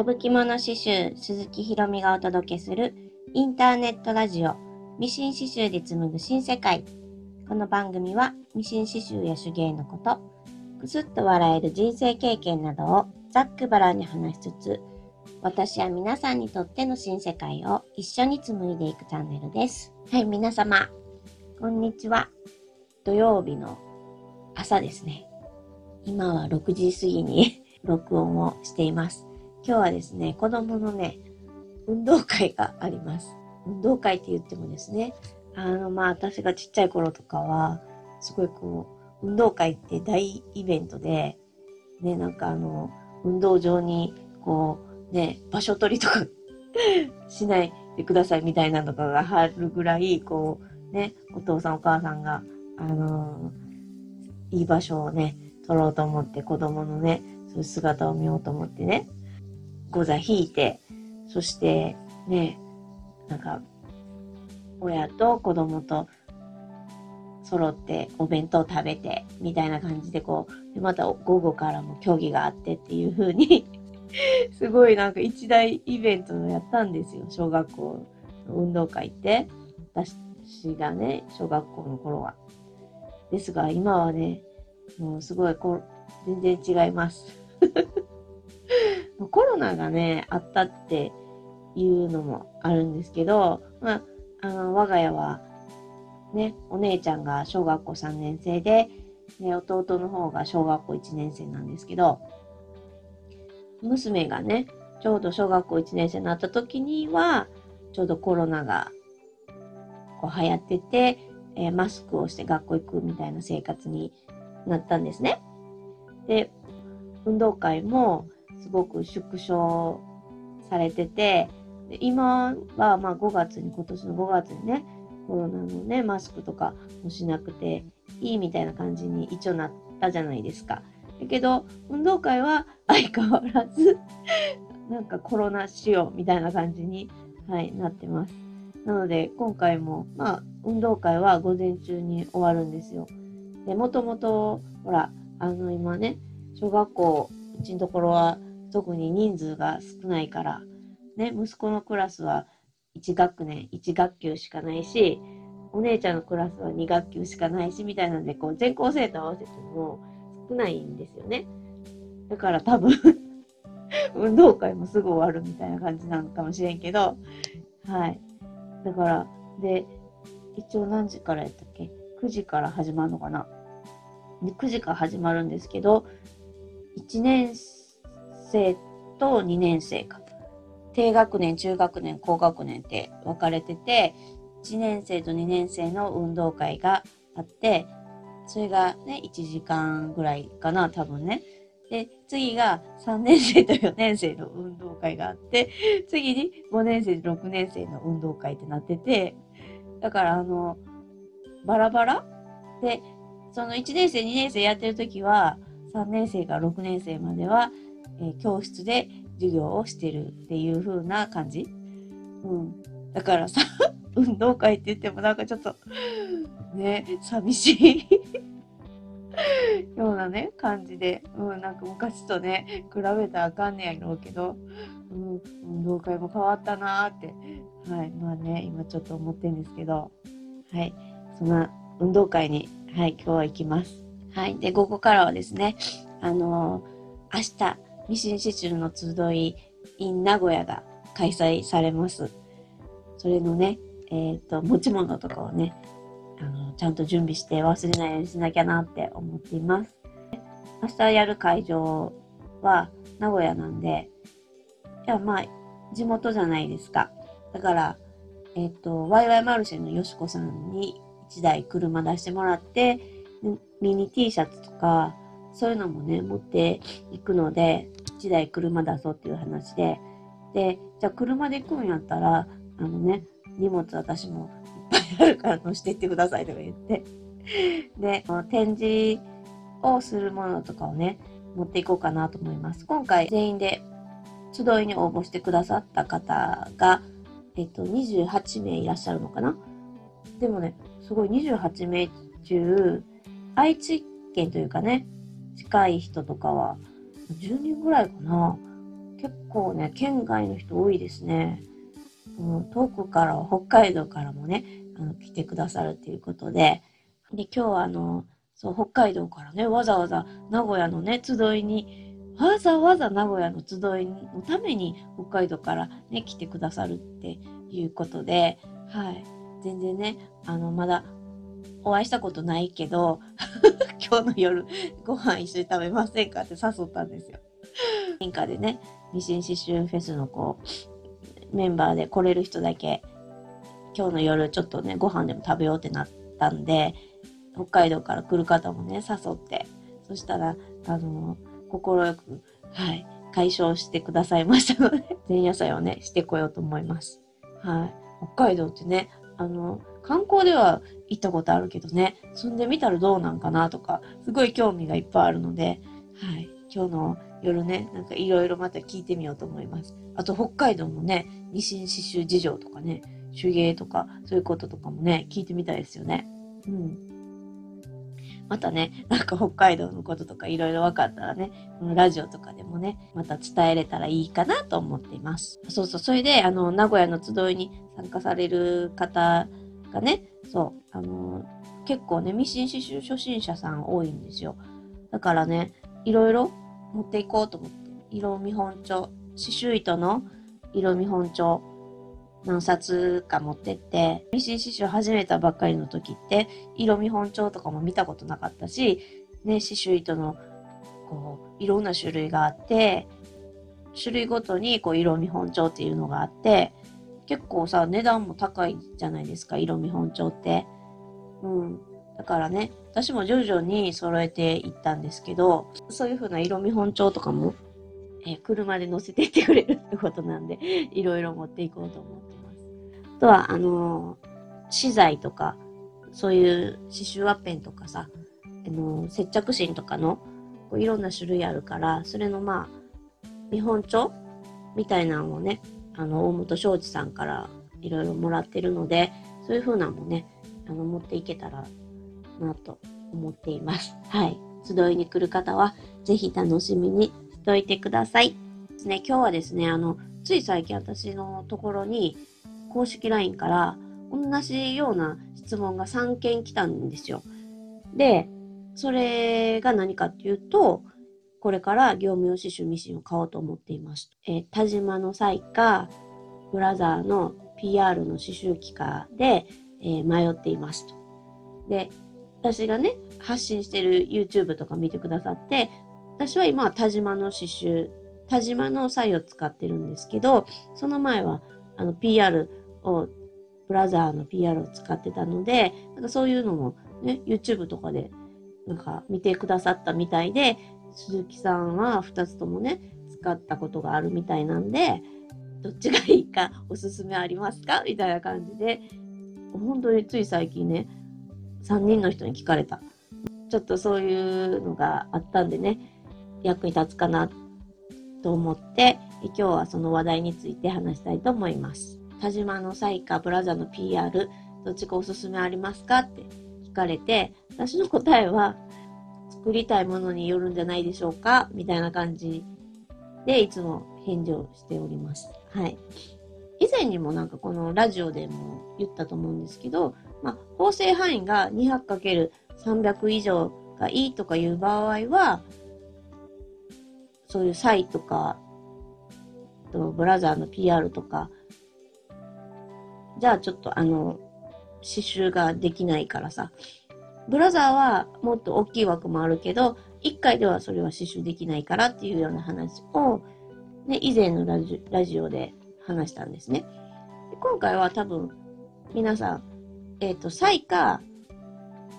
ラブ着物刺繍鈴木ひろみがお届けするインターネットラジオミシン刺繍で紡ぐ新世界。この番組はミシン刺繍や手芸のこと、くすっと笑える人生経験などをざっくばらんに話しつつ、私は皆さんにとっての新世界を一緒に紡いでいくチャンネルです。はい、皆様、こんにちは。土曜日の朝ですね。今は6時過ぎに 録音をしています。今日はですね、子供のね、運動会があります。運動会って言ってもですね、あの、まあ、私がちっちゃい頃とかは、すごいこう、運動会って大イベントで、ね、なんかあの、運動場に、こう、ね、場所取りとか しないでくださいみたいなのがあるぐらい、こう、ね、お父さんお母さんが、あのー、いい場所をね、取ろうと思って子供のね、そういう姿を見ようと思ってね、ご座引いて、そしてね、なんか、親と子供と揃ってお弁当食べて、みたいな感じでこう、でまた午後からも競技があってっていう風に すごいなんか一大イベントをやったんですよ、小学校の運動会って。私がね、小学校の頃は。ですが、今はね、もうすごいこ全然違います。コロナがね、あったっていうのもあるんですけど、まあ、あの、我が家は、ね、お姉ちゃんが小学校3年生で、ね、弟の方が小学校1年生なんですけど、娘がね、ちょうど小学校1年生になった時には、ちょうどコロナがこう流行ってて、えー、マスクをして学校行くみたいな生活になったんですね。で、運動会もすごく縮小されてて、今はま5月に、今年の5月にね、コロナのね、マスクとかもしなくていいみたいな感じに一応なったじゃないですか。だけど、運動会は相変わらず なんかコロナ仕様みたいな感じに、はい、なってます。なので、今回も、まあ、運動会は午前中に終わるんですよ。で、もともと、ほら、あの、今ね、小学校、うちのところは特に人数が少ないから、ね、息子のクラスは1学年、1学級しかないし、お姉ちゃんのクラスは2学級しかないし、みたいなので、こう、全校生徒合わせても少ないんですよね。だから多分 運動会もすぐ終わるみたいな感じなのかもしれんけど、はい。だから、で、一応何時からやったっけ ?9 時から始まるのかな？で ?9 時から始まるんですけど、1年生生と2年生か。低学年、中学年、高学年って分かれてて、1年生と2年生の運動会があって、それがね、1時間ぐらいかな、多分ね。で、次が3年生と4年生の運動会があって、次に5年生と6年生の運動会ってなってて、だからあの、バラバラ？で、その1年生、2年生やってる時は、3年生から6年生までは、え、教室で授業をしてるっていう風な感じ。うん。だからさ、運動会って言ってもなんかちょっと、ね、寂しい。ようなね、感じで、うん、なんか昔とね、比べたらあかんねやろうけど、うん、運動会も変わったなーって、はい、まあね、今ちょっと思ってるんですけど、はい、そんな運動会に、はい、今日は行きます。はい、で、午後からはですね、あのー、明日、ミシン刺繍の集い in 名古屋が開催されます。それのね、えっ、ー、と、持ち物とかをね、あの、ちゃんと準備して忘れないようにしなきゃなって思っています。明日やる会場は名古屋なんで、いや、まあ、地元じゃないですか。だから、えっ、ー、と、ワイワイマルシェのよしこさんに1台車出してもらって、ミニ T シャツとか、そういうのもね、持っていくので、1台車出そうっていう話で、で、じゃあ車で行くんやったら、あのね、荷物私もいっぱいあるから乗していってくださいとか言って。で、展示をするものとかをね、持っていこうかなと思います。今回全員で集いに応募してくださった方が、えっと、28名いらっしゃるのかなでもね、すごい28名中、愛知県というかね、近い人とかは10人ぐらいかな。結構ね、県外の人多いですね。うん、遠くから、北海道からもね、あの来てくださるっていうことで、で、今日はあの、そう、北海道からね、わざわざ名古屋のね、集いに、わざわざ名古屋の集いのために北海道からね、来てくださるっていうことで、はい。全然ね、あの、まだお会いしたことないけど、今日の夜ご飯一緒に食べませんかって誘ったんですよ。インでね、ミシン刺繍フェスのこう、メンバーで来れる人だけ、今日の夜ちょっとね、ご飯でも食べようってなったんで、北海道から来る方もね、誘って、そしたら、あの、快く、はい、解消してくださいましたので、前夜祭をね、してこようと思います。はい。北海道ってね、あの、観光では行ったことあるけどね、住んでみたらどうなんかなとか、すごい興味がいっぱいあるので、はい。今日の夜ね、なんかいろいろまた聞いてみようと思います。あと北海道のね、ミシン刺繍事情とかね、手芸とか、そういうこととかもね、聞いてみたいですよね。うん。またね、なんか北海道のこととかいろいろ分かったらね、このラジオとかでもね、また伝えれたらいいかなと思っています。そうそう、それで、あの、名古屋の集いに参加される方がね、そう、あの結構ね、ミシン刺繍初心者さん多いんですよ。だからね、いろいろ持っていこうと思って、色見本帳、刺繍糸の色見本帳、何冊か持ってって、ミシン刺繍始めたばっかりの時って、色見本帳とかも見たことなかったし、ね、刺繍糸の、こう、いろんな種類があって、種類ごとにこう色見本帳っていうのがあって、結構さ、値段も高いじゃないですか、色見本帳って。うん。だからね、私も徐々に揃えていったんですけど、そういう風な色見本帳とかも、えー、車で乗せていってくれるってことなんで、いろいろ持っていこうと思ってます。あとは、あのー、資材とか、そういう刺繍ワッペンとかさ、あのー、接着芯とかの、こういろんな種類あるから、それのまあ、見本帳みたいなのをね、あの、大本庄司さんからいろいろもらってるので、そういう風なのもね、あの、持っていけたらなと思っています。はい。集いに来る方は、ぜひ楽しみにしておいてください。ですね、今日はですね、あの、つい最近私のところに、公式 LINE から同じような質問が3件来たんですよ。で、それが何かっていうと、これから業務用刺繍ミシンを買おうと思っています。えー、田島の際か、ブラザーの PR の刺繍機かで、えー、迷っていますと。で、私がね、発信してる YouTube とか見てくださって、私は今は田島の刺繍、田島の際を使ってるんですけど、その前はあの PR を、ブラザーの PR を使ってたので、なんかそういうのもね、YouTube とかでなんか見てくださったみたいで、鈴木さんは2つともね、使ったことがあるみたいなんで、どっちがいいかおすすめありますか？みたいな感じで、本当につい最近ね、3人の人に聞かれた。ちょっとそういうのがあったんでね、役に立つかなと思って、今日はその話題について話したいと思います。田島のサイカブラザーの PR、どっちかおすすめありますか？って聞かれて、私の答えは、作りたいものによるんじゃないでしょうか？みたいな感じでいつも返事をしております。はい。以前にもなんかこのラジオでも言ったと思うんですけど、まあ、縫製範囲が 200×300 以上がいいとかいう場合は、そういうサイとか、とブラザーの PR とか、じゃあちょっとあの、刺繍ができないからさ、ブラザーはもっと大きい枠もあるけど、1回ではそれは刺繍できないからっていうような話を、ね、以前のラジラジオで話したんですね。で今回は多分皆さんえっ、ー、と、サイか、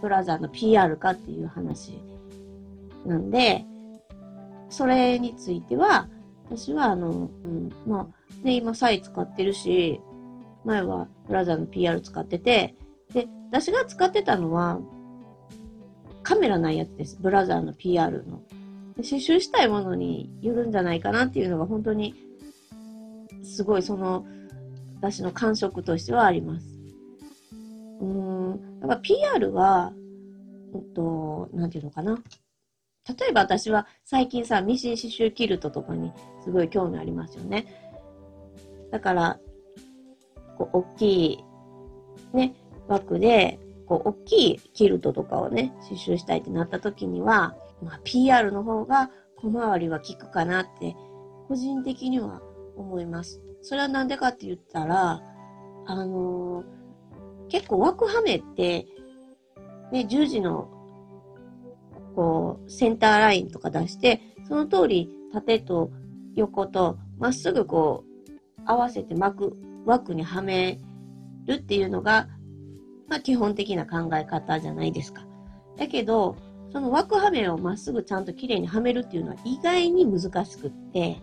ブラザーの PR かっていう話なんで、それについては、私はあの、うん、まあ、ね、今サイ使ってるし、前はブラザーの PR 使ってて、で、私が使ってたのは、カメラないやつです。ブラザーの PR の。刺繍したいものによるんじゃないかなっていうのが本当に、すごいその、私の感触としてはあります。うん、やっぱ PR は、えっと、なんていうのかな。例えば私は最近さ、ミシン刺繍キルトとかにすごい興味ありますよね。だから、こう、大きい、ね、枠で、こう、大きいキルトとかをね、刺繍したいってなった時には、まあ、PR の方が小回りは効くかなって、個人的には思います。それはなんでかって言ったら、あのー、結構枠はめって、ね、十字の、こう、センターラインとか出して、その通り縦と横とまっすぐこう、合わせて巻く、枠にはめるっていうのが、ま基本的な考え方じゃないですか。だけど、その枠はめをまっすぐちゃんと綺麗にはめるっていうのは意外に難しくって、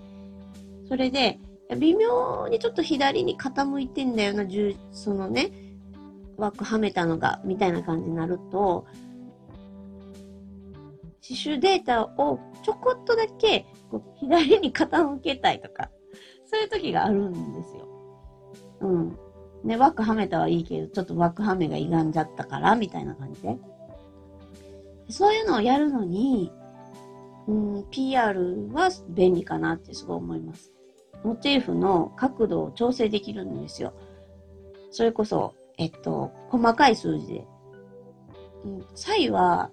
それで、微妙にちょっと左に傾いてんだよな、そのね、枠はめたのが、みたいな感じになると、刺繍データをちょこっとだけこう左に傾けたいとか、そういう時があるんですよ。うん。ね、枠はめたはいいけど、ちょっと枠はめが歪んじゃったから、みたいな感じで。そういうのをやるのに、うん、PR は便利かなってすごい思います。モチーフの角度を調整できるんですよ。それこそ、えっと、細かい数字で。うん、サイは、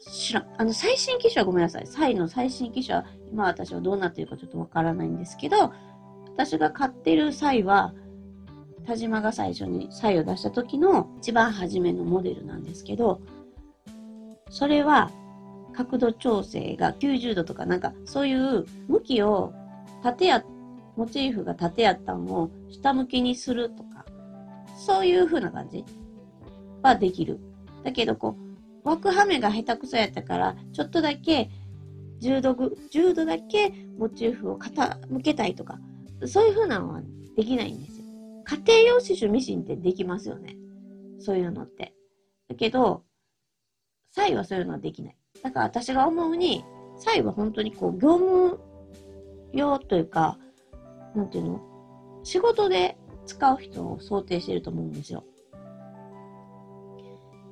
知らん、あの、最新機種はごめんなさい。サイの最新機種は、今私はどうなっているかちょっとわからないんですけど、私が買ってるサイは、田島が最初にサイを出した時の一番初めのモデルなんですけど、それは角度調整が90度とかなんかそういう向きを縦や、モチーフが縦やったのを下向きにするとか、そういう風な感じはできる。だけど、こう、枠はめが下手くそやったから、ちょっとだけ10度、10度だけモチーフを傾けたいとか、そういう風なのはできないんです。家庭用刺繍ミシンってできますよね。そういうのって。だけど、サイはそういうのはできない。だから私が思うに、サイは本当にこう、業務用というか、なんていうの仕事で使う人を想定してると思うんですよ。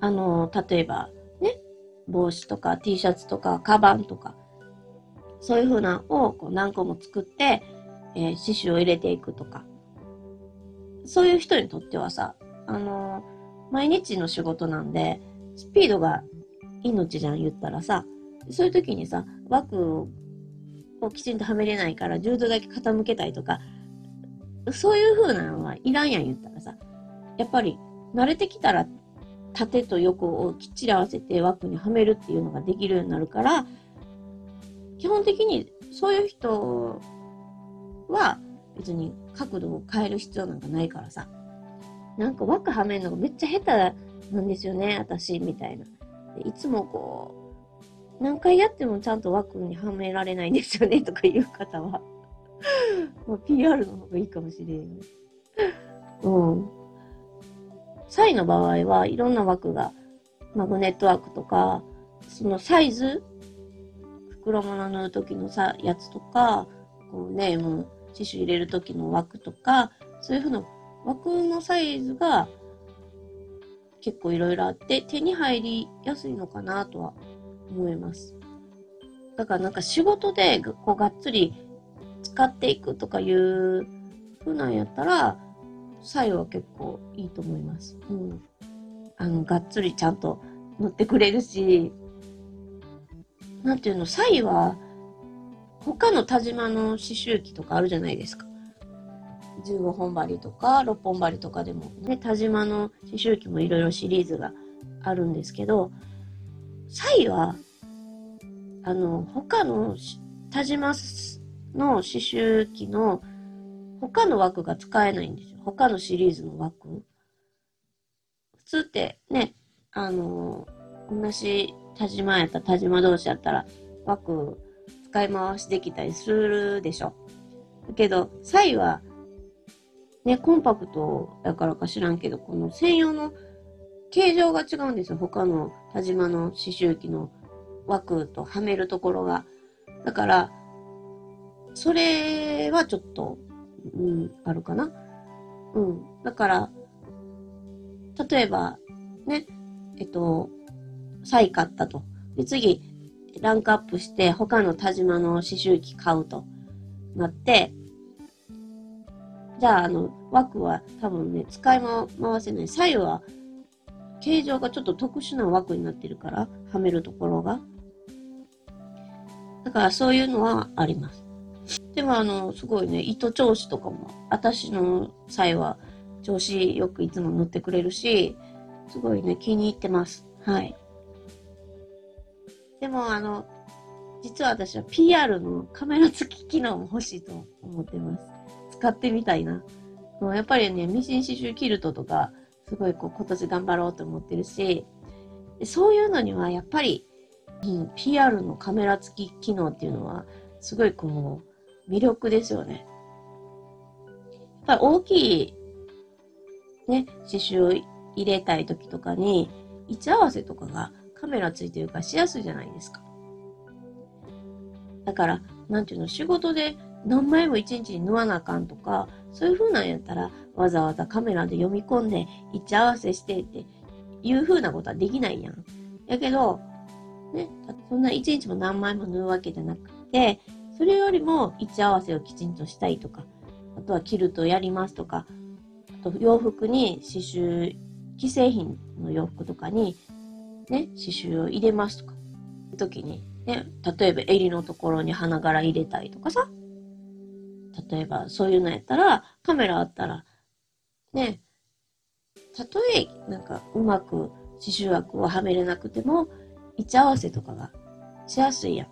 あの、例えば、ね、帽子とか T シャツとか、カバンとか、そういう風なのをこう何個も作って、えー、刺繍を入れていくとか。そういう人にとってはさ、あの毎日の仕事なんで、スピードが命じゃん言ったらさ、そういう時にさ、枠をきちんとはめれないから10度だけ傾けたいとか、そういう風なのはいらんやん言ったらさ、やっぱり慣れてきたら縦と横をきっちり合わせて枠にはめるっていうのができるようになるから、基本的にそういう人は別に角度を変える必要なんかないからさ、なんか枠はめるのがめっちゃ下手なんですよね、私、みたいな。いつもこう、何回やってもちゃんと枠にはめられないんですよね とかいう方はもう PR の方がいいかもしれん。うん。サイの場合はいろんな枠が、マグネットワークとか、そのサイズ、袋物縫う時のさ、やつとか、こうネーム、刺繍入れる時の枠とか、そういうふうな枠のサイズが結構いろいろあって、手に入りやすいのかなとは思います。だからなんか仕事でこうがっつり使っていくとかいう風なんやったら、サイは結構いいと思います。うん。あの、がっつりちゃんと乗ってくれるし、なんていうの、サイは、他の田島の刺繍機とかあるじゃないですか。15本針とか6本針とかでも、ね、田島の刺繍機もいろいろシリーズがあるんですけど、サイは、あの、他の田島の刺繍機の他の枠が使えないんですよ。他のシリーズの枠。普通ってね、あの、同じ田島やったら田島同士やったら枠使い回しできたりするでしょ。だけど、サイは、ね、コンパクトだからか知らんけど、この専用の形状が違うんですよ。他の田島の刺繍機の枠とはめるところが。だから、それはちょっと、うん、あるかな。うん。だから、例えば、ね、えっと、サイ買ったと。で、次、ランクアップして他の田島の刺繍機買うとなって、じゃあ、あの、枠は多分ね、使い回せない。左右は、形状がちょっと特殊な枠になってるから、はめるところが。だからそういうのはあります。でもあの、すごいね、糸調子とかも、私の際は調子よくいつも塗ってくれるし、すごいね、気に入ってます。はい。でもあの、実は私は PR のカメラ付き機能も欲しいと思ってます。使ってみたいな。もうやっぱりね、ミシン刺繍キルトとか、すごいこう今年頑張ろうと思ってるし、そういうのにはやっぱり、うん、PR のカメラ付き機能っていうのは、すごいこう、魅力ですよね。やっぱり大きい、ね、刺繍を入れたい時とかに、位置合わせとかがカメラついてるからしやすいじゃないですか。だから、なんていうの、仕事で何枚も一日に縫わなあかんとか、そういう風なんやったら、わざわざカメラで読み込んで、位置合わせしてっていう風なことはできないやん。やけど、ね、そんな一日も何枚も縫うわけじゃなくて、それよりも位置合わせをきちんとしたいとか、あとはキルトやりますとか、あと洋服に刺繍、既製品の洋服とかに、ね、刺繍を入れますとか、時に、ね、例えば襟のところに花柄入れたりとかさ、例えばそういうのやったら、カメラあったら、ね、たとえなんかうまく刺繍枠をはめれなくても、位置合わせとかがしやすいやん。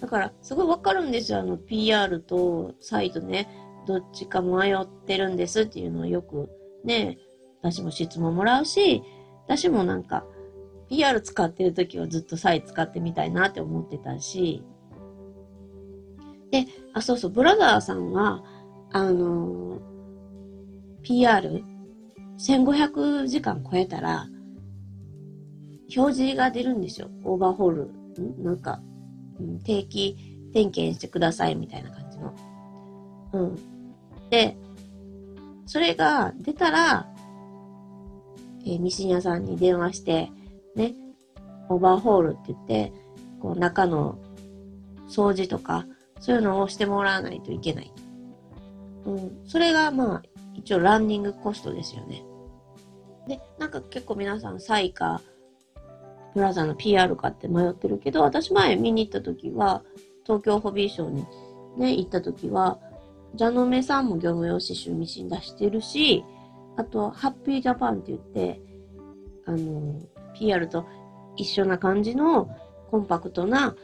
だから、すごいわかるんですよ。あの、PR とサイトね、どっちか迷ってるんですっていうのをよくね、私も質問もらうし、私もなんか、PR 使ってる時はずっとサイ使ってみたいなって思ってたし、で、あ、そうそう、ブラザーさんは、あのー、PR、1500時間超えたら、表示が出るんですよ。オーバーホール。ん？なんか、定期点検してくださいみたいな感じの。うん。で、それが出たら、えー、ミシン屋さんに電話して、ね、オーバーホールって言って、こう中の掃除とか、そういうのをしてもらわないといけない。うん。それがまあ、一応ランニングコストですよね。で、なんか結構皆さん、サイか、ブラザの PR かって迷ってるけど、私前見に行った時は、東京ホビーショーにね、行った時は、ジャノメさんも業務用刺繍ミシン出してるし、あと、ハッピージャパンって言って、あの、PR と一緒な感じのコンパクトな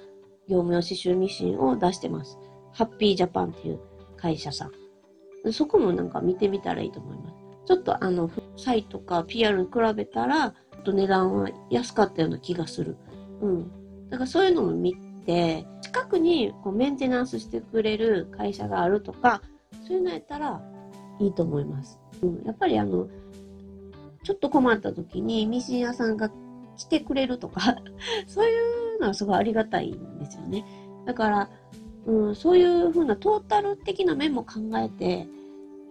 業務用刺繍ミシンを出してます。ハッピージャパンっていう会社さん。そこもなんか見てみたらいいと思います。ちょっとあの、サイとか PR に比べたら、と値段は安かったような気がする。うん。だからそういうのも見て、近くにこうメンテナンスしてくれる会社があるとか、そういうのやったらいいと思います。うん。やっぱりあの、ちょっと困った時にミシン屋さんが来てくれるとか そういうのはすごいありがたいんですよね。だから、うん、そういう風なトータル的な面も考えて、やっ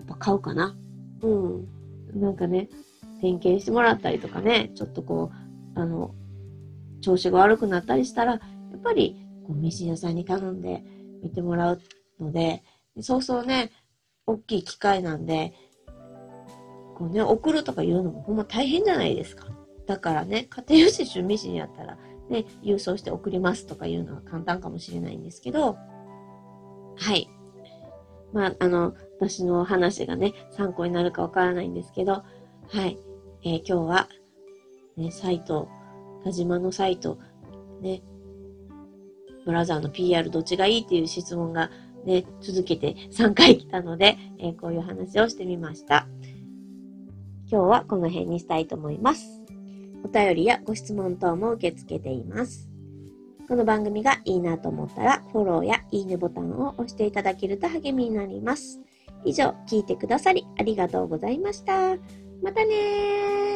ぱ買うかな。うん。なんかね、点検してもらったりとかね、ちょっとこう、あの、調子が悪くなったりしたら、やっぱり、こう、ミシン屋さんに頼んで見てもらうので、そうそうね、大きい機械なんで、こうね、送るとかいうのもほんま大変じゃないですか。だからね、家庭用刺繍ミシンやったら、ね、郵送して送りますとかいうのは簡単かもしれないんですけど、はい。まあ、あの、私の話がね、参考になるかわからないんですけど、はい。えー、今日は、ね、サイト、田島のサイト、ね、ブラザーの PR どっちがいいっていう質問がね、続けて3回来たので、えー、こういう話をしてみました。今日はこの辺にしたいと思います。お便りやご質問等も受け付けています。この番組がいいなと思ったら、フォローやいいねボタンを押していただけると励みになります。以上、聞いてくださりありがとうございました。またねー。